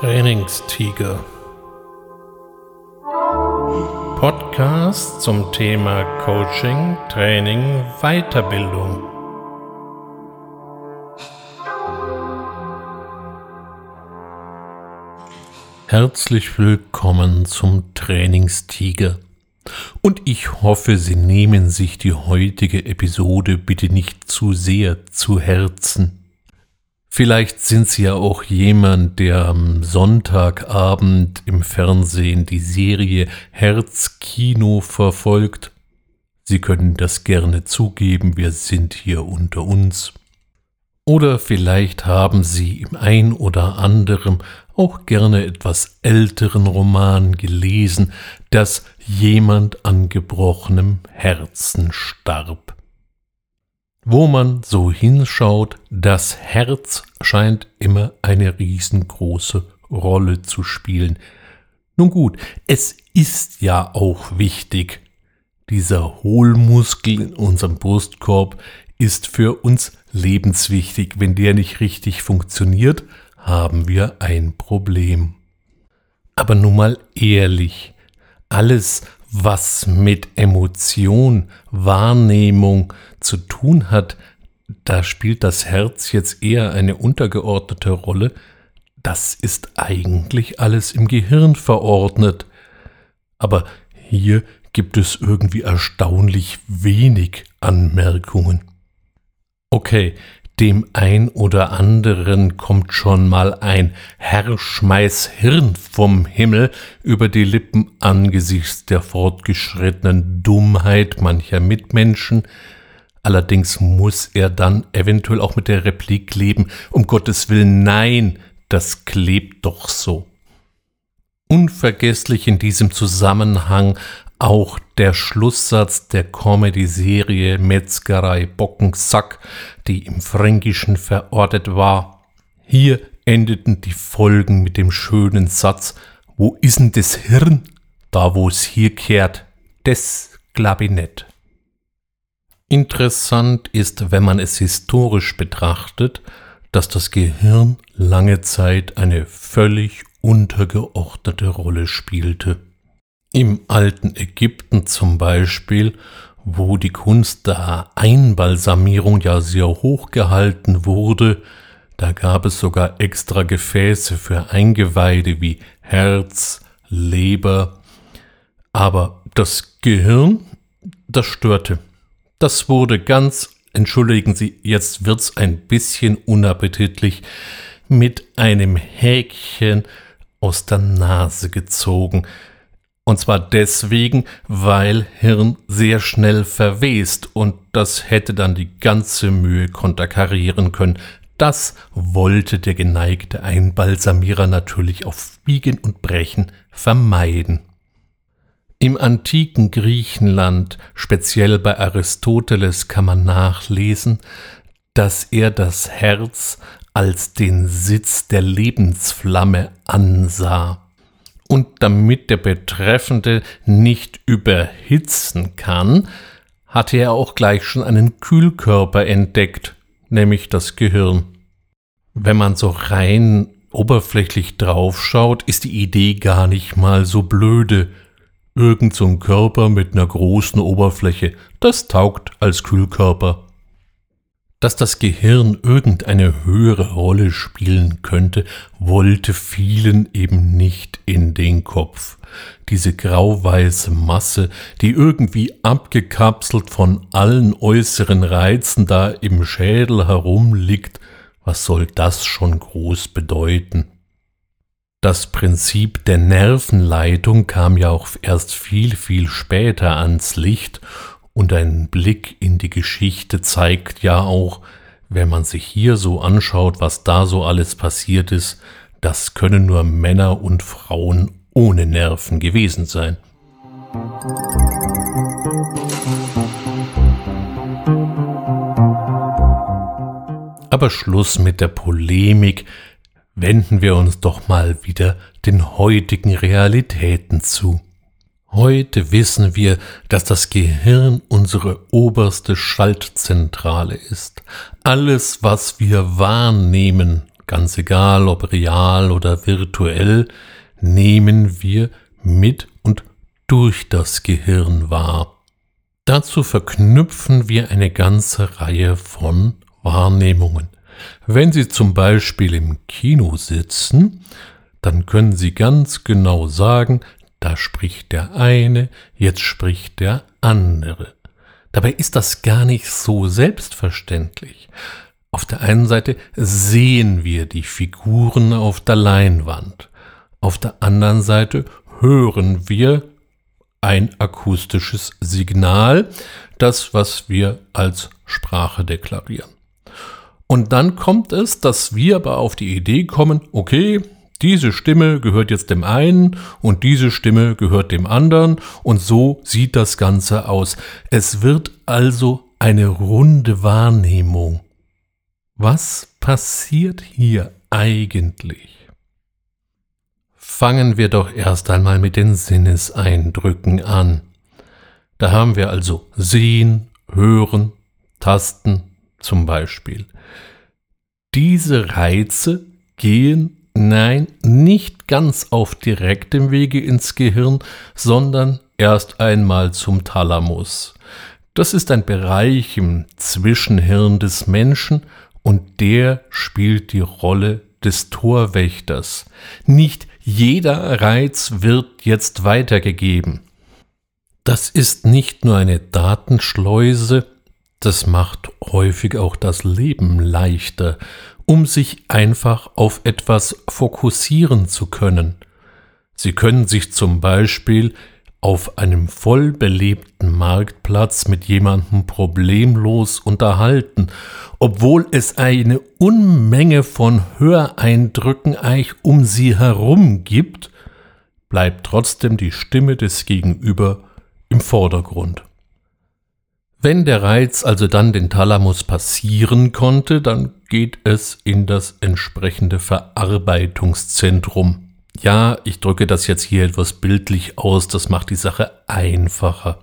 Trainingstiger. Podcast zum Thema Coaching, Training, Weiterbildung. Herzlich willkommen zum Trainingstiger. Und ich hoffe, Sie nehmen sich die heutige Episode bitte nicht zu sehr zu Herzen. Vielleicht sind Sie ja auch jemand, der am Sonntagabend im Fernsehen die Serie Herzkino verfolgt. Sie können das gerne zugeben, wir sind hier unter uns. Oder vielleicht haben Sie im ein oder anderen auch gerne etwas älteren Roman gelesen, dass jemand an gebrochenem Herzen starb. Wo man so hinschaut, das Herz scheint immer eine riesengroße Rolle zu spielen. Nun gut, es ist ja auch wichtig. Dieser Hohlmuskel in unserem Brustkorb ist für uns lebenswichtig. Wenn der nicht richtig funktioniert, haben wir ein Problem. Aber nun mal ehrlich, alles, was mit Emotion, Wahrnehmung zu tun hat, da spielt das Herz jetzt eher eine untergeordnete Rolle. Das ist eigentlich alles im Gehirn verordnet. Aber hier gibt es irgendwie erstaunlich wenig Anmerkungen. Okay, dem ein oder anderen kommt schon mal ein Herr schmeiß Hirn vom Himmel über die Lippen angesichts der fortgeschrittenen Dummheit mancher Mitmenschen, allerdings muss er dann eventuell auch mit der Replik leben, um Gottes Willen, nein, das klebt doch so. Unvergesslich in diesem Zusammenhang auch der Schlusssatz der Comedy-Serie Metzgerei Bockensack, die im Fränkischen verortet war. Hier endeten die Folgen mit dem schönen Satz, wo ist denn das Hirn? Da wo es hier kehrt, ich nicht. Interessant ist, wenn man es historisch betrachtet, dass das Gehirn lange Zeit eine völlig untergeordnete Rolle spielte. Im alten Ägypten zum Beispiel, wo die Kunst der Einbalsamierung ja sehr hoch gehalten wurde, da gab es sogar extra Gefäße für Eingeweide wie Herz, Leber, aber das Gehirn, das störte. Das wurde ganz, entschuldigen Sie, jetzt wird's ein bisschen unappetitlich, mit einem Häkchen aus der Nase gezogen. Und zwar deswegen, weil Hirn sehr schnell verwest und das hätte dann die ganze Mühe konterkarieren können. Das wollte der geneigte Einbalsamierer natürlich auf Biegen und Brechen vermeiden. Im antiken Griechenland, speziell bei Aristoteles, kann man nachlesen, dass er das Herz als den Sitz der Lebensflamme ansah und damit der Betreffende nicht überhitzen kann, hatte er auch gleich schon einen Kühlkörper entdeckt, nämlich das Gehirn. Wenn man so rein oberflächlich draufschaut, ist die Idee gar nicht mal so blöde. Irgend so ein Körper mit einer großen Oberfläche, das taugt als Kühlkörper. Dass das Gehirn irgendeine höhere Rolle spielen könnte, wollte vielen eben nicht in den Kopf. Diese grauweiße Masse, die irgendwie abgekapselt von allen äußeren Reizen da im Schädel herumliegt, was soll das schon groß bedeuten? Das Prinzip der Nervenleitung kam ja auch erst viel, viel später ans Licht und ein Blick in die Geschichte zeigt ja auch, wenn man sich hier so anschaut, was da so alles passiert ist, das können nur Männer und Frauen ohne Nerven gewesen sein. Aber Schluss mit der Polemik, wenden wir uns doch mal wieder den heutigen Realitäten zu. Heute wissen wir, dass das Gehirn unsere oberste Schaltzentrale ist. Alles, was wir wahrnehmen, ganz egal ob real oder virtuell, nehmen wir mit und durch das Gehirn wahr. Dazu verknüpfen wir eine ganze Reihe von Wahrnehmungen. Wenn Sie zum Beispiel im Kino sitzen, dann können Sie ganz genau sagen, da spricht der eine, jetzt spricht der andere. Dabei ist das gar nicht so selbstverständlich. Auf der einen Seite sehen wir die Figuren auf der Leinwand. Auf der anderen Seite hören wir ein akustisches Signal, das, was wir als Sprache deklarieren. Und dann kommt es, dass wir aber auf die Idee kommen, okay, diese Stimme gehört jetzt dem einen und diese Stimme gehört dem anderen und so sieht das Ganze aus. Es wird also eine runde Wahrnehmung. Was passiert hier eigentlich? Fangen wir doch erst einmal mit den Sinneseindrücken an. Da haben wir also Sehen, Hören, Tasten zum Beispiel. Diese Reize gehen Nein, nicht ganz auf direktem Wege ins Gehirn, sondern erst einmal zum Thalamus. Das ist ein Bereich im Zwischenhirn des Menschen und der spielt die Rolle des Torwächters. Nicht jeder Reiz wird jetzt weitergegeben. Das ist nicht nur eine Datenschleuse, das macht häufig auch das Leben leichter um sich einfach auf etwas fokussieren zu können. Sie können sich zum Beispiel auf einem voll belebten Marktplatz mit jemandem problemlos unterhalten, obwohl es eine Unmenge von Höreindrücken eigentlich um sie herum gibt, bleibt trotzdem die Stimme des Gegenüber im Vordergrund. Wenn der Reiz also dann den Thalamus passieren konnte, dann geht es in das entsprechende Verarbeitungszentrum. Ja, ich drücke das jetzt hier etwas bildlich aus, das macht die Sache einfacher.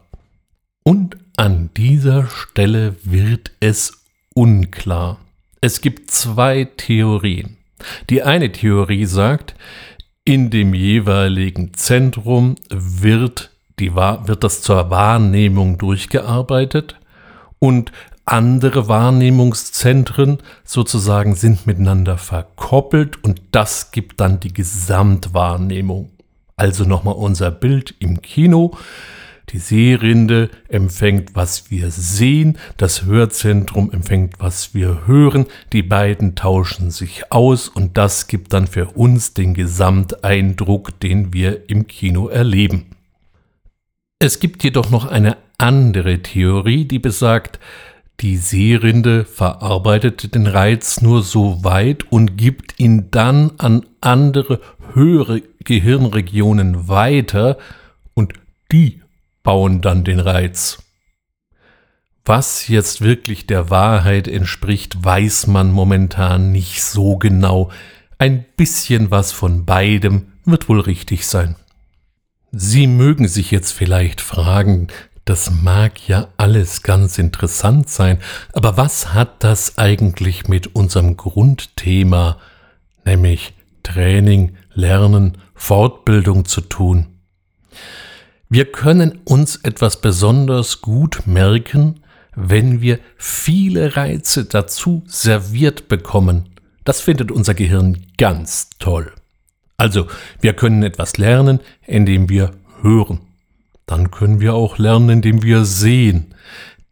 Und an dieser Stelle wird es unklar. Es gibt zwei Theorien. Die eine Theorie sagt, in dem jeweiligen Zentrum wird die, wird das zur Wahrnehmung durchgearbeitet und andere Wahrnehmungszentren sozusagen sind miteinander verkoppelt und das gibt dann die Gesamtwahrnehmung. Also nochmal unser Bild im Kino. Die Sehrinde empfängt, was wir sehen, das Hörzentrum empfängt, was wir hören, die beiden tauschen sich aus und das gibt dann für uns den Gesamteindruck, den wir im Kino erleben. Es gibt jedoch noch eine andere Theorie, die besagt, die Seerinde verarbeitet den Reiz nur so weit und gibt ihn dann an andere höhere Gehirnregionen weiter und die bauen dann den Reiz. Was jetzt wirklich der Wahrheit entspricht, weiß man momentan nicht so genau. Ein bisschen was von beidem wird wohl richtig sein. Sie mögen sich jetzt vielleicht fragen, das mag ja alles ganz interessant sein, aber was hat das eigentlich mit unserem Grundthema, nämlich Training, Lernen, Fortbildung zu tun? Wir können uns etwas besonders gut merken, wenn wir viele Reize dazu serviert bekommen. Das findet unser Gehirn ganz toll. Also, wir können etwas lernen, indem wir hören. Dann können wir auch lernen, indem wir sehen.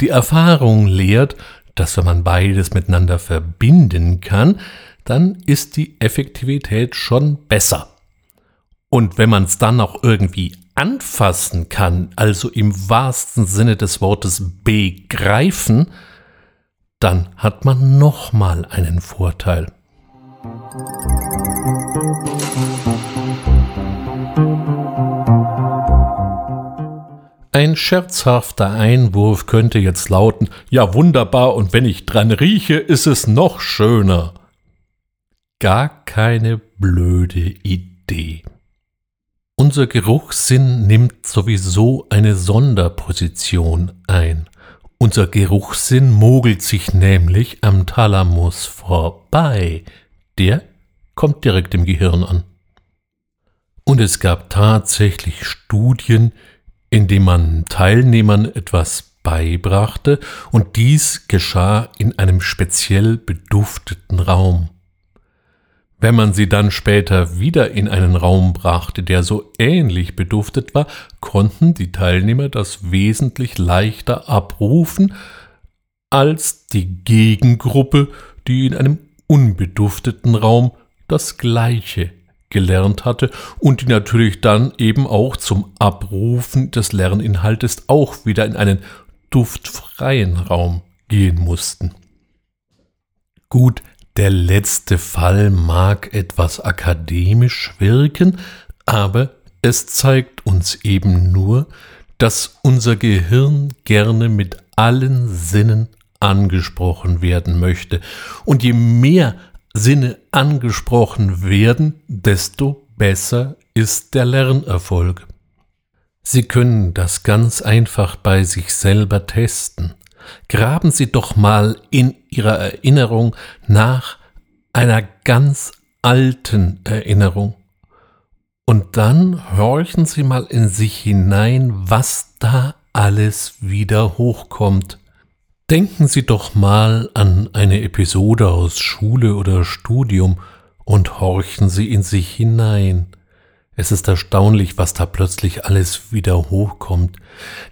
Die Erfahrung lehrt, dass wenn man beides miteinander verbinden kann, dann ist die Effektivität schon besser. Und wenn man es dann auch irgendwie anfassen kann, also im wahrsten Sinne des Wortes begreifen, dann hat man nochmal einen Vorteil. Ein scherzhafter Einwurf könnte jetzt lauten, ja wunderbar, und wenn ich dran rieche, ist es noch schöner. Gar keine blöde Idee. Unser Geruchssinn nimmt sowieso eine Sonderposition ein. Unser Geruchssinn mogelt sich nämlich am Thalamus vorbei. der kommt direkt im Gehirn an. Und es gab tatsächlich Studien, in denen man Teilnehmern etwas beibrachte, und dies geschah in einem speziell bedufteten Raum. Wenn man sie dann später wieder in einen Raum brachte, der so ähnlich beduftet war, konnten die Teilnehmer das wesentlich leichter abrufen als die Gegengruppe, die in einem unbedufteten Raum das Gleiche gelernt hatte und die natürlich dann eben auch zum Abrufen des Lerninhaltes auch wieder in einen duftfreien Raum gehen mussten. Gut, der letzte Fall mag etwas akademisch wirken, aber es zeigt uns eben nur, dass unser Gehirn gerne mit allen Sinnen angesprochen werden möchte. Und je mehr Sinne angesprochen werden, desto besser ist der Lernerfolg. Sie können das ganz einfach bei sich selber testen. Graben Sie doch mal in Ihrer Erinnerung nach einer ganz alten Erinnerung. Und dann horchen Sie mal in sich hinein, was da alles wieder hochkommt. Denken Sie doch mal an eine Episode aus Schule oder Studium und horchen Sie in sich hinein. Es ist erstaunlich, was da plötzlich alles wieder hochkommt.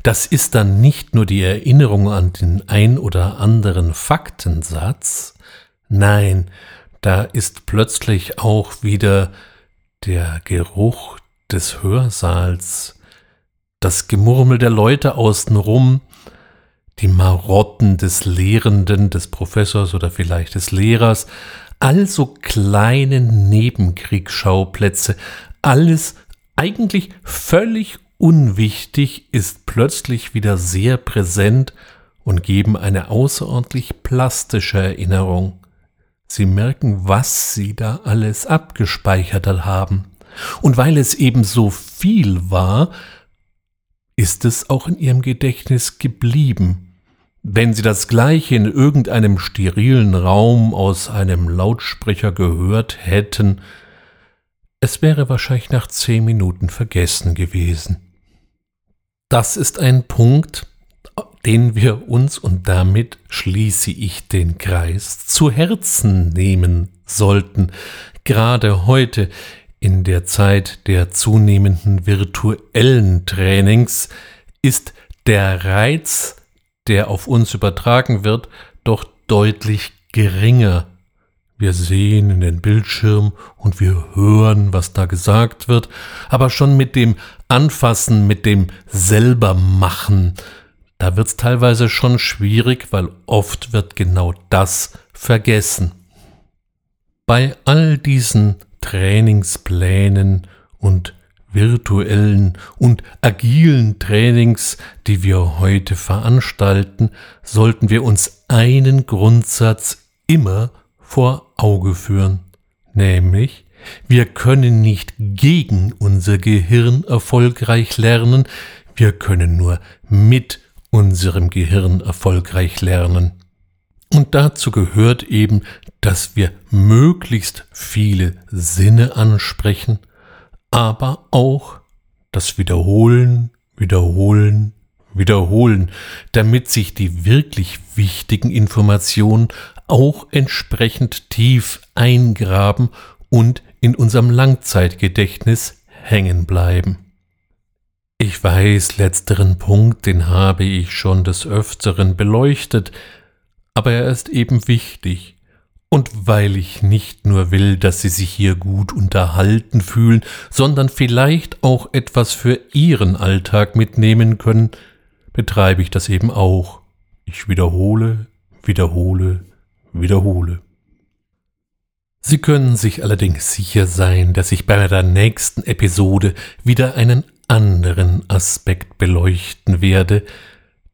Das ist dann nicht nur die Erinnerung an den ein oder anderen Faktensatz, nein, da ist plötzlich auch wieder der Geruch des Hörsaals, das Gemurmel der Leute außenrum, die Marotten des Lehrenden, des Professors oder vielleicht des Lehrers, also kleine Nebenkriegsschauplätze, alles eigentlich völlig unwichtig, ist plötzlich wieder sehr präsent und geben eine außerordentlich plastische Erinnerung. Sie merken, was Sie da alles abgespeichert haben. Und weil es eben so viel war, ist es auch in Ihrem Gedächtnis geblieben. Wenn Sie das gleiche in irgendeinem sterilen Raum aus einem Lautsprecher gehört hätten, es wäre wahrscheinlich nach zehn Minuten vergessen gewesen. Das ist ein Punkt, den wir uns, und damit schließe ich den Kreis, zu Herzen nehmen sollten, gerade heute in der Zeit der zunehmenden virtuellen Trainings ist der Reiz, der auf uns übertragen wird, doch deutlich geringer wir sehen in den Bildschirm und wir hören, was da gesagt wird, aber schon mit dem Anfassen, mit dem Selbermachen, da wird's teilweise schon schwierig, weil oft wird genau das vergessen. Bei all diesen Trainingsplänen und virtuellen und agilen Trainings, die wir heute veranstalten, sollten wir uns einen Grundsatz immer vor Auge führen, nämlich wir können nicht gegen unser Gehirn erfolgreich lernen, wir können nur mit unserem Gehirn erfolgreich lernen. Und dazu gehört eben, dass wir möglichst viele Sinne ansprechen, aber auch das Wiederholen, Wiederholen, Wiederholen, damit sich die wirklich wichtigen Informationen auch entsprechend tief eingraben und in unserem Langzeitgedächtnis hängen bleiben. Ich weiß, letzteren Punkt, den habe ich schon des Öfteren beleuchtet, aber er ist eben wichtig, und weil ich nicht nur will, dass Sie sich hier gut unterhalten fühlen, sondern vielleicht auch etwas für Ihren Alltag mitnehmen können, betreibe ich das eben auch. Ich wiederhole, wiederhole, wiederhole. Sie können sich allerdings sicher sein, dass ich bei der nächsten Episode wieder einen anderen Aspekt beleuchten werde,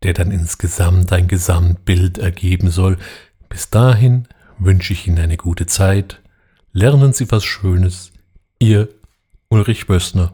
der dann insgesamt ein Gesamtbild ergeben soll. Bis dahin wünsche ich Ihnen eine gute Zeit. Lernen Sie was Schönes. Ihr Ulrich Bössner.